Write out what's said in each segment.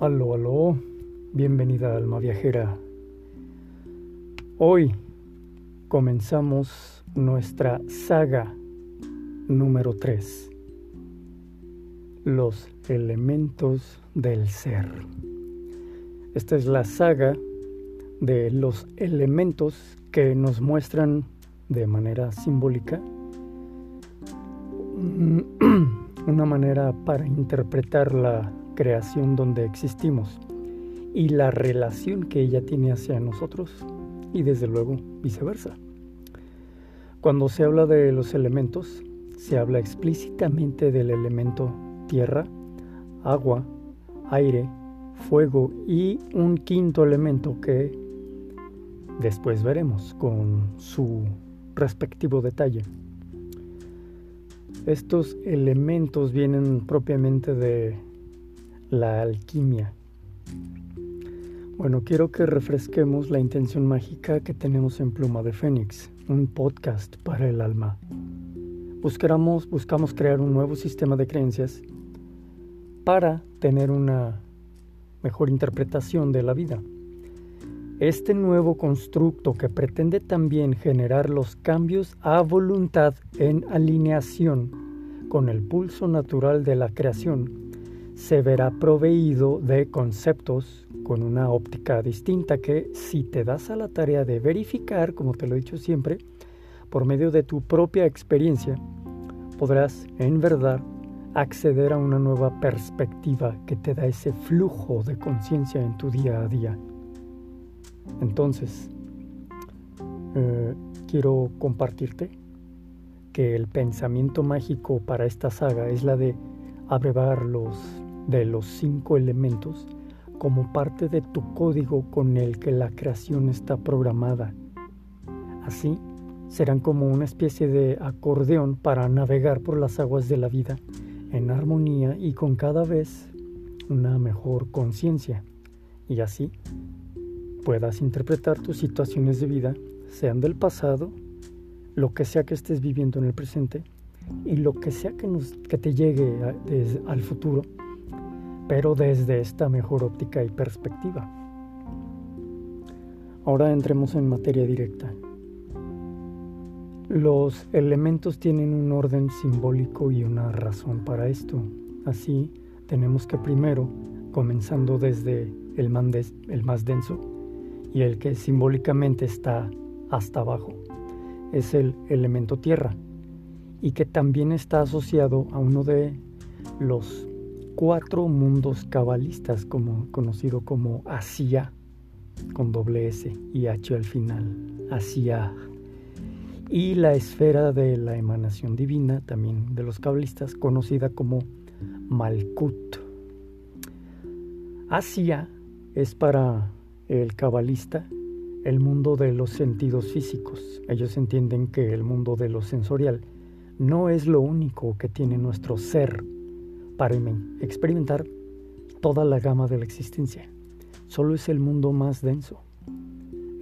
Aló, aló, bienvenida alma viajera. Hoy comenzamos nuestra saga número 3, los elementos del ser. Esta es la saga de los elementos que nos muestran de manera simbólica una manera para interpretar la creación donde existimos y la relación que ella tiene hacia nosotros y desde luego viceversa. Cuando se habla de los elementos, se habla explícitamente del elemento tierra, agua, aire, fuego y un quinto elemento que después veremos con su respectivo detalle. Estos elementos vienen propiamente de la alquimia. Bueno, quiero que refresquemos la intención mágica que tenemos en Pluma de Fénix, un podcast para el alma. Buscamos, crear un nuevo sistema de creencias para tener una mejor interpretación de la vida. Este nuevo constructo que pretende también generar los cambios a voluntad en alineación con el pulso natural de la creación se verá proveído de conceptos con una óptica distinta que si te das a la tarea de verificar, como te lo he dicho siempre, por medio de tu propia experiencia, podrás en verdad acceder a una nueva perspectiva que te da ese flujo de conciencia en tu día a día. Entonces, eh, quiero compartirte que el pensamiento mágico para esta saga es la de abrevar los de los cinco elementos como parte de tu código con el que la creación está programada. Así, serán como una especie de acordeón para navegar por las aguas de la vida en armonía y con cada vez una mejor conciencia. Y así puedas interpretar tus situaciones de vida, sean del pasado, lo que sea que estés viviendo en el presente y lo que sea que, te llegue al futuro pero desde esta mejor óptica y perspectiva. Ahora entremos en materia directa. Los elementos tienen un orden simbólico y una razón para esto. Así, tenemos que primero, comenzando desde el, más denso y el que simbólicamente está hasta abajo, es el elemento tierra y que también está asociado a uno de los cuatro mundos cabalistas, como, conocido como Asia, con doble S y H al final, Asia. Y la esfera de la emanación divina, también de los cabalistas, conocida como Malkut. Asia es para el cabalista el mundo de los sentidos físicos. Ellos entienden que el mundo de lo sensorial no es lo único que tiene nuestro ser para experimentar toda la gama de la existencia. Solo es el mundo más denso,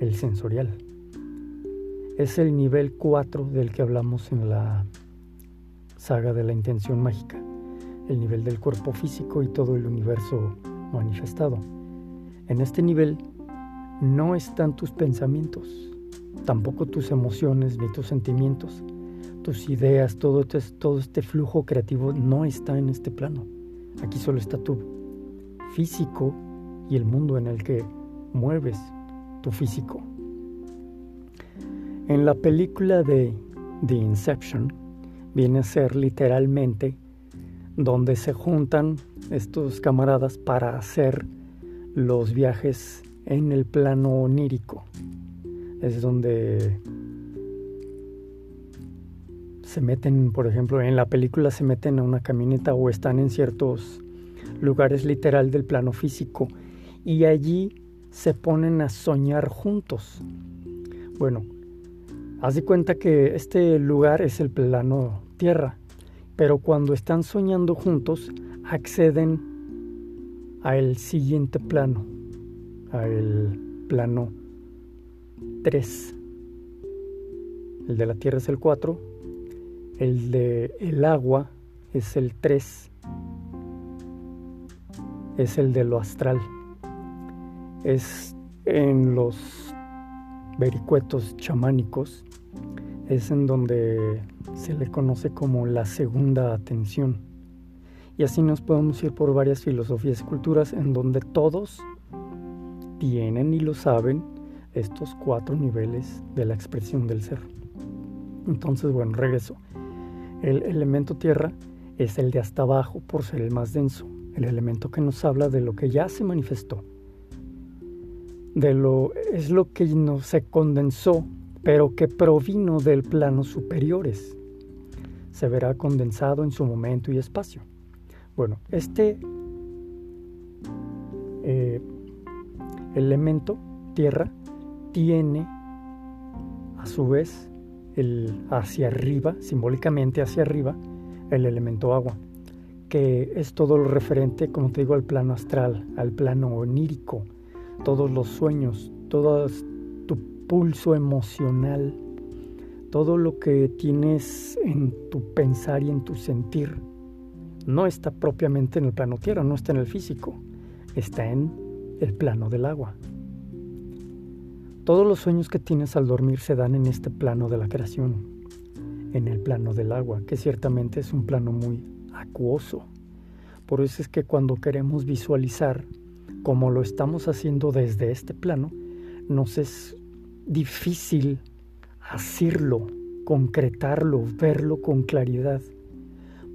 el sensorial. Es el nivel 4 del que hablamos en la saga de la intención mágica, el nivel del cuerpo físico y todo el universo manifestado. En este nivel no están tus pensamientos, tampoco tus emociones ni tus sentimientos tus ideas, todo este, todo este flujo creativo no está en este plano. Aquí solo está tu físico y el mundo en el que mueves tu físico. En la película de The Inception viene a ser literalmente donde se juntan estos camaradas para hacer los viajes en el plano onírico. Es donde se meten, por ejemplo, en la película se meten a una camioneta o están en ciertos lugares literal del plano físico y allí se ponen a soñar juntos. Bueno, haz de cuenta que este lugar es el plano tierra, pero cuando están soñando juntos acceden al siguiente plano, al plano 3. El de la tierra es el 4 el de el agua es el 3. es el de lo astral. Es en los vericuetos chamánicos, es en donde se le conoce como la segunda atención. Y así nos podemos ir por varias filosofías y culturas en donde todos tienen y lo saben estos cuatro niveles de la expresión del ser. Entonces, bueno, regreso. El elemento tierra es el de hasta abajo por ser el más denso, el elemento que nos habla de lo que ya se manifestó. De lo es lo que no se condensó, pero que provino del plano superiores. Se verá condensado en su momento y espacio. Bueno, este eh, elemento tierra tiene a su vez el hacia arriba, simbólicamente hacia arriba, el elemento agua, que es todo lo referente, como te digo, al plano astral, al plano onírico, todos los sueños, todo tu pulso emocional, todo lo que tienes en tu pensar y en tu sentir, no está propiamente en el plano tierra, no está en el físico, está en el plano del agua. Todos los sueños que tienes al dormir se dan en este plano de la creación, en el plano del agua, que ciertamente es un plano muy acuoso. Por eso es que cuando queremos visualizar, como lo estamos haciendo desde este plano, nos es difícil hacerlo, concretarlo, verlo con claridad,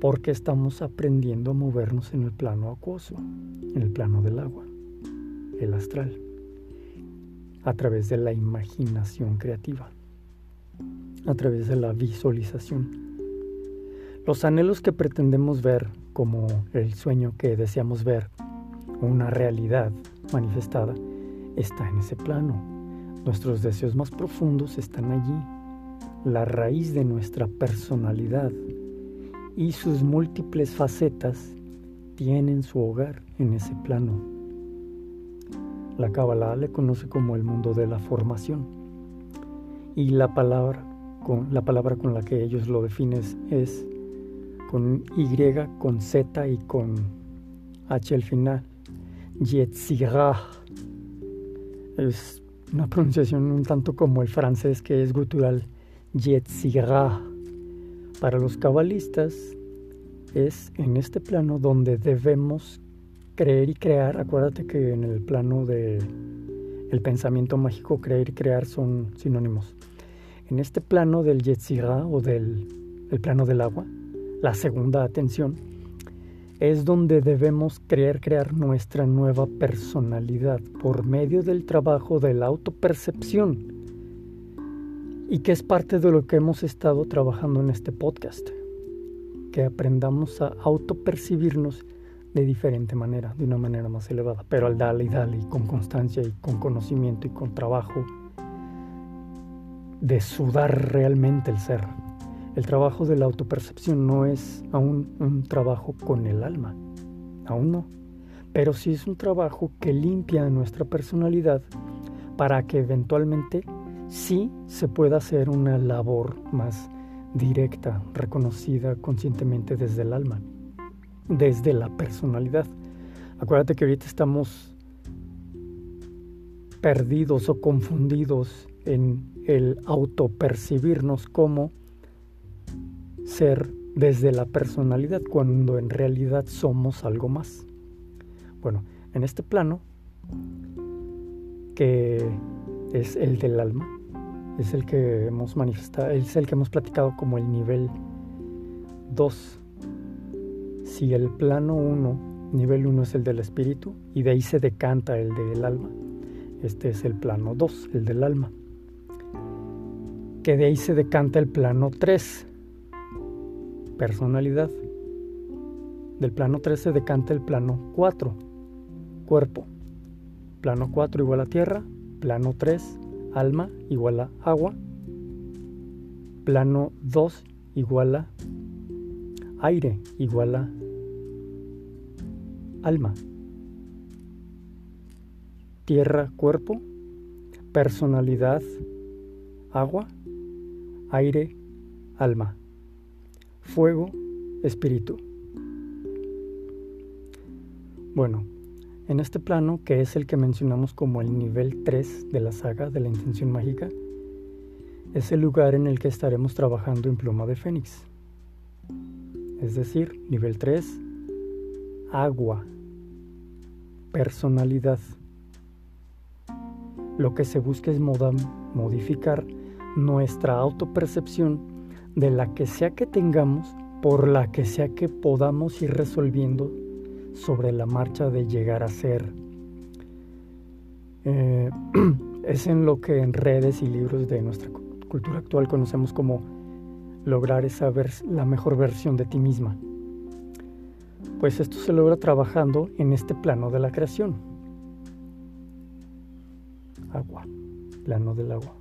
porque estamos aprendiendo a movernos en el plano acuoso, en el plano del agua, el astral a través de la imaginación creativa, a través de la visualización. Los anhelos que pretendemos ver como el sueño que deseamos ver, una realidad manifestada, está en ese plano. Nuestros deseos más profundos están allí, la raíz de nuestra personalidad y sus múltiples facetas tienen su hogar en ese plano. La Kabbalah le conoce como el mundo de la formación. Y la palabra con, la palabra con la que ellos lo definen es con Y, con Z y con H al final. Yetzirah. Es una pronunciación un tanto como el francés que es gutural. Yetzirah. Para los cabalistas es en este plano donde debemos creer y crear, acuérdate que en el plano de el pensamiento mágico, creer y crear son sinónimos. En este plano del Yetzirah o del el plano del agua, la segunda atención, es donde debemos creer crear nuestra nueva personalidad por medio del trabajo de la autopercepción y que es parte de lo que hemos estado trabajando en este podcast, que aprendamos a autopercibirnos de diferente manera, de una manera más elevada, pero al darle y darle con constancia y con conocimiento y con trabajo de sudar realmente el ser. El trabajo de la autopercepción no es aún un trabajo con el alma, aún no, pero sí es un trabajo que limpia nuestra personalidad para que eventualmente sí se pueda hacer una labor más directa, reconocida conscientemente desde el alma desde la personalidad. Acuérdate que ahorita estamos perdidos o confundidos en el autopercibirnos como ser desde la personalidad cuando en realidad somos algo más. Bueno, en este plano, que es el del alma, es el que hemos manifestado, es el que hemos platicado como el nivel 2 si el plano 1, nivel 1 es el del espíritu y de ahí se decanta el del alma, este es el plano 2, el del alma. Que de ahí se decanta el plano 3, personalidad. Del plano 3 se decanta el plano 4, cuerpo. Plano 4 igual a tierra, plano 3, alma igual a agua, plano 2 igual a aire igual a alma. Tierra, cuerpo. Personalidad, agua. Aire, alma. Fuego, espíritu. Bueno, En este plano, que es el que mencionamos como el nivel 3 de la saga de la intención mágica, es el lugar en el que estaremos trabajando en pluma de fénix. Es decir, nivel 3, agua, personalidad. Lo que se busca es modificar nuestra autopercepción de la que sea que tengamos, por la que sea que podamos ir resolviendo sobre la marcha de llegar a ser. Eh, es en lo que en redes y libros de nuestra cultura actual conocemos como lograr esa la mejor versión de ti misma. Pues esto se logra trabajando en este plano de la creación. Agua, plano del agua.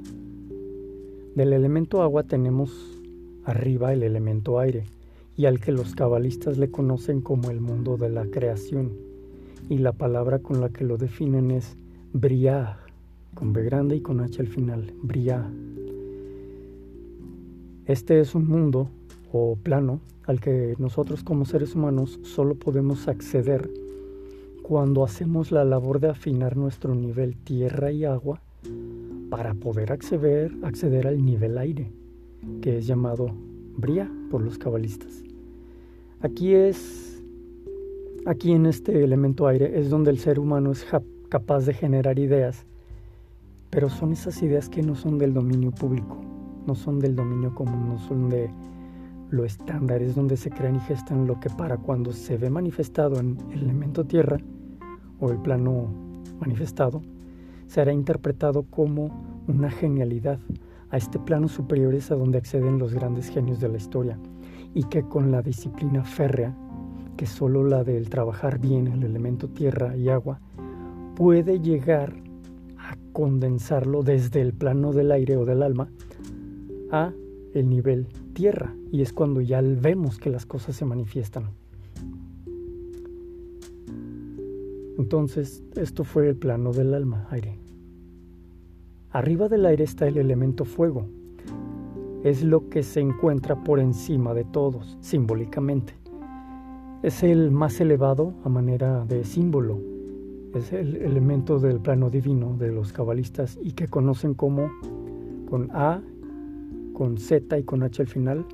Del elemento agua tenemos arriba el elemento aire, y al que los cabalistas le conocen como el mundo de la creación, y la palabra con la que lo definen es Briah, con B grande y con H al final, Briah. Este es un mundo o plano al que nosotros como seres humanos solo podemos acceder cuando hacemos la labor de afinar nuestro nivel tierra y agua para poder acceder, acceder al nivel aire, que es llamado Bria por los cabalistas. Aquí es, aquí en este elemento aire es donde el ser humano es capaz de generar ideas, pero son esas ideas que no son del dominio público, no son del dominio común, no son de lo estándar, es donde se crean y gestan lo que para cuando se ve manifestado en el elemento tierra o el plano manifestado, será interpretado como una genialidad. A este plano superior es a donde acceden los grandes genios de la historia y que con la disciplina férrea, que solo la del trabajar bien el elemento tierra y agua, puede llegar a condensarlo desde el plano del aire o del alma a el nivel tierra y es cuando ya vemos que las cosas se manifiestan. Entonces, esto fue el plano del alma, aire. Arriba del aire está el elemento fuego, es lo que se encuentra por encima de todos, simbólicamente. Es el más elevado a manera de símbolo. Es el elemento del plano divino de los cabalistas y que conocen como, con A, con Z y con H al final,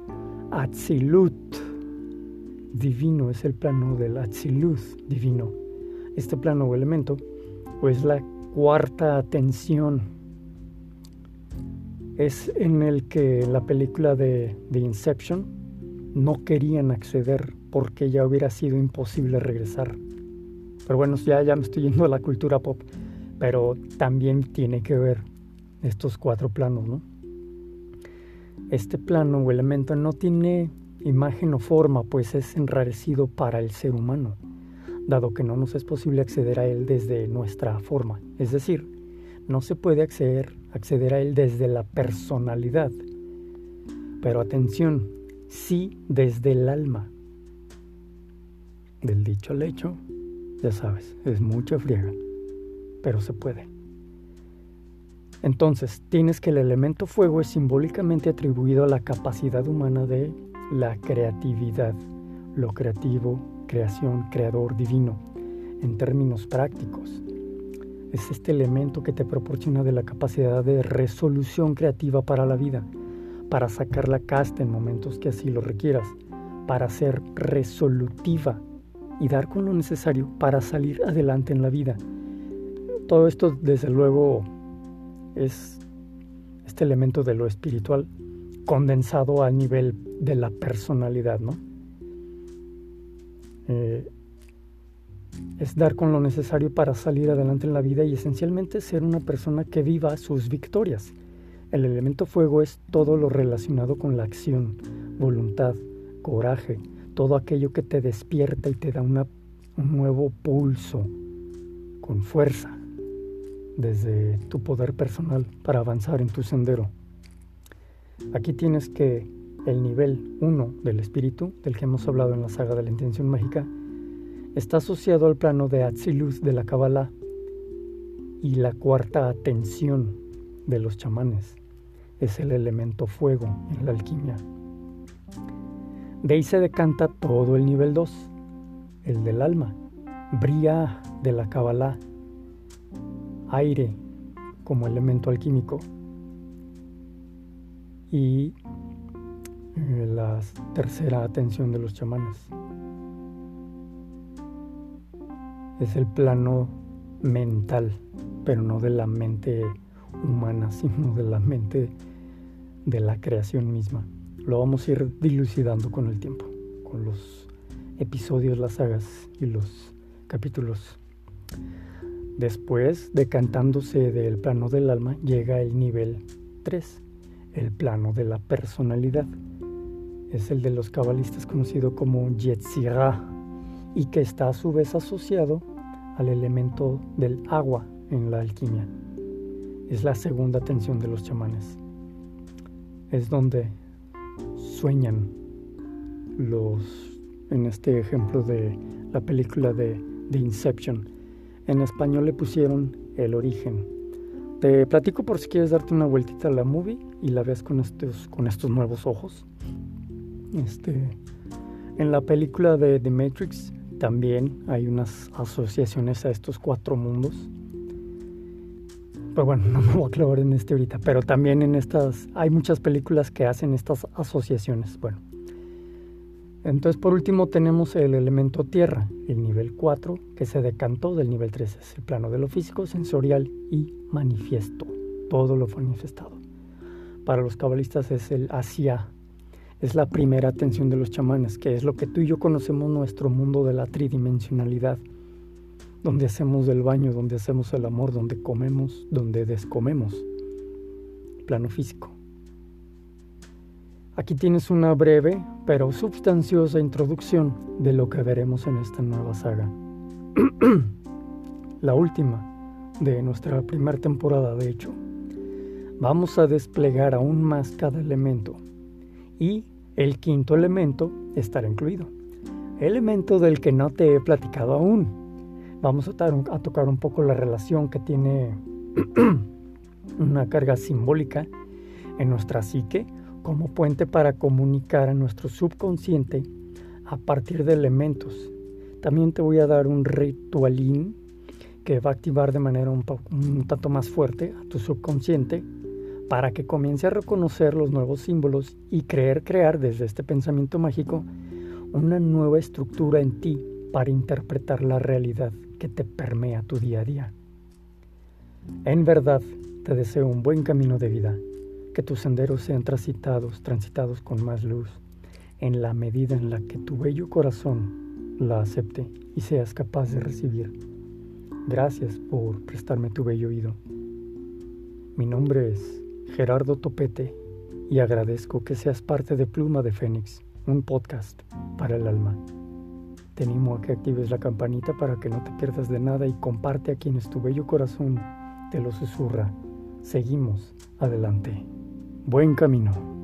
Atzilut. Divino es el plano del Atzilut divino. Este plano o elemento, pues la cuarta atención es en el que la película de, The Inception no querían acceder porque ya hubiera sido imposible regresar. Pero bueno, ya, ya me estoy yendo a la cultura pop, pero también tiene que ver estos cuatro planos, ¿no? Este plano o elemento no tiene imagen o forma, pues es enrarecido para el ser humano, dado que no nos es posible acceder a él desde nuestra forma. Es decir, no se puede acceder, a él desde la personalidad. Pero atención, sí desde el alma. Del dicho al hecho, ya sabes, es mucha friega, pero se puede. Entonces, tienes que el elemento fuego es simbólicamente atribuido a la capacidad humana de la creatividad, lo creativo, creación, creador, divino, en términos prácticos es este elemento que te proporciona de la capacidad de resolución creativa para la vida, para sacar la casta en momentos que así lo requieras, para ser resolutiva y dar con lo necesario para salir adelante en la vida. Todo esto, desde luego, es este elemento de lo espiritual condensado a nivel de la personalidad, ¿no? Eh, es dar con lo necesario para salir adelante en la vida y esencialmente ser una persona que viva sus victorias. El elemento fuego es todo lo relacionado con la acción, voluntad, coraje, todo aquello que te despierta y te da un nuevo pulso con fuerza desde tu poder personal para avanzar en tu sendero. Aquí tienes que el nivel 1 del espíritu, del que hemos hablado en la saga de la intención mágica, está asociado al plano de Atziluz de la Kabbalah y la cuarta atención de los chamanes es el elemento fuego en la alquimia. De ahí se decanta todo el nivel 2, el del alma, Bria de la Kabbalah, aire como elemento alquímico y eh, la tercera atención de los chamanes. Es el plano mental, pero no de la mente humana, sino de la mente de la creación misma. Lo vamos a ir dilucidando con el tiempo, con los episodios, las sagas y los capítulos. Después, decantándose del plano del alma, llega el nivel 3, el plano de la personalidad. Es el de los cabalistas conocido como Yetzirah y que está a su vez asociado al elemento del agua en la alquimia. Es la segunda tensión de los chamanes. Es donde sueñan los, en este ejemplo de la película de, de Inception. En español le pusieron el origen. Te platico por si quieres darte una vueltita a la movie y la ves con estos, con estos nuevos ojos. Este, en la película de The Matrix también hay unas asociaciones a estos cuatro mundos. Pero bueno, no me voy a clavar en este ahorita, pero también en estas, hay muchas películas que hacen estas asociaciones. Bueno, entonces por último tenemos el elemento tierra, el nivel 4, que se decantó del nivel 3, es el plano de lo físico, sensorial y manifiesto, todo lo manifestado. Para los cabalistas es el Asia, es la primera atención de los chamanes, que es lo que tú y yo conocemos nuestro mundo de la tridimensionalidad, donde hacemos el baño, donde hacemos el amor, donde comemos, donde descomemos, plano físico. Aquí tienes una breve pero sustanciosa introducción de lo que veremos en esta nueva saga. la última de nuestra primera temporada, de hecho. Vamos a desplegar aún más cada elemento y el quinto elemento estará incluido. Elemento del que no te he platicado aún. Vamos a, a tocar un poco la relación que tiene una carga simbólica en nuestra psique como puente para comunicar a nuestro subconsciente a partir de elementos. También te voy a dar un ritualín que va a activar de manera un, un tanto más fuerte a tu subconsciente para que comience a reconocer los nuevos símbolos y creer crear desde este pensamiento mágico una nueva estructura en ti para interpretar la realidad que te permea tu día a día. En verdad, te deseo un buen camino de vida que tus senderos sean transitados, transitados con más luz, en la medida en la que tu bello corazón la acepte y seas capaz de recibir. Gracias por prestarme tu bello oído. Mi nombre es Gerardo Topete y agradezco que seas parte de Pluma de Fénix, un podcast para el alma. Te animo a que actives la campanita para que no te pierdas de nada y comparte a quienes tu bello corazón te lo susurra. Seguimos adelante. Buen camino.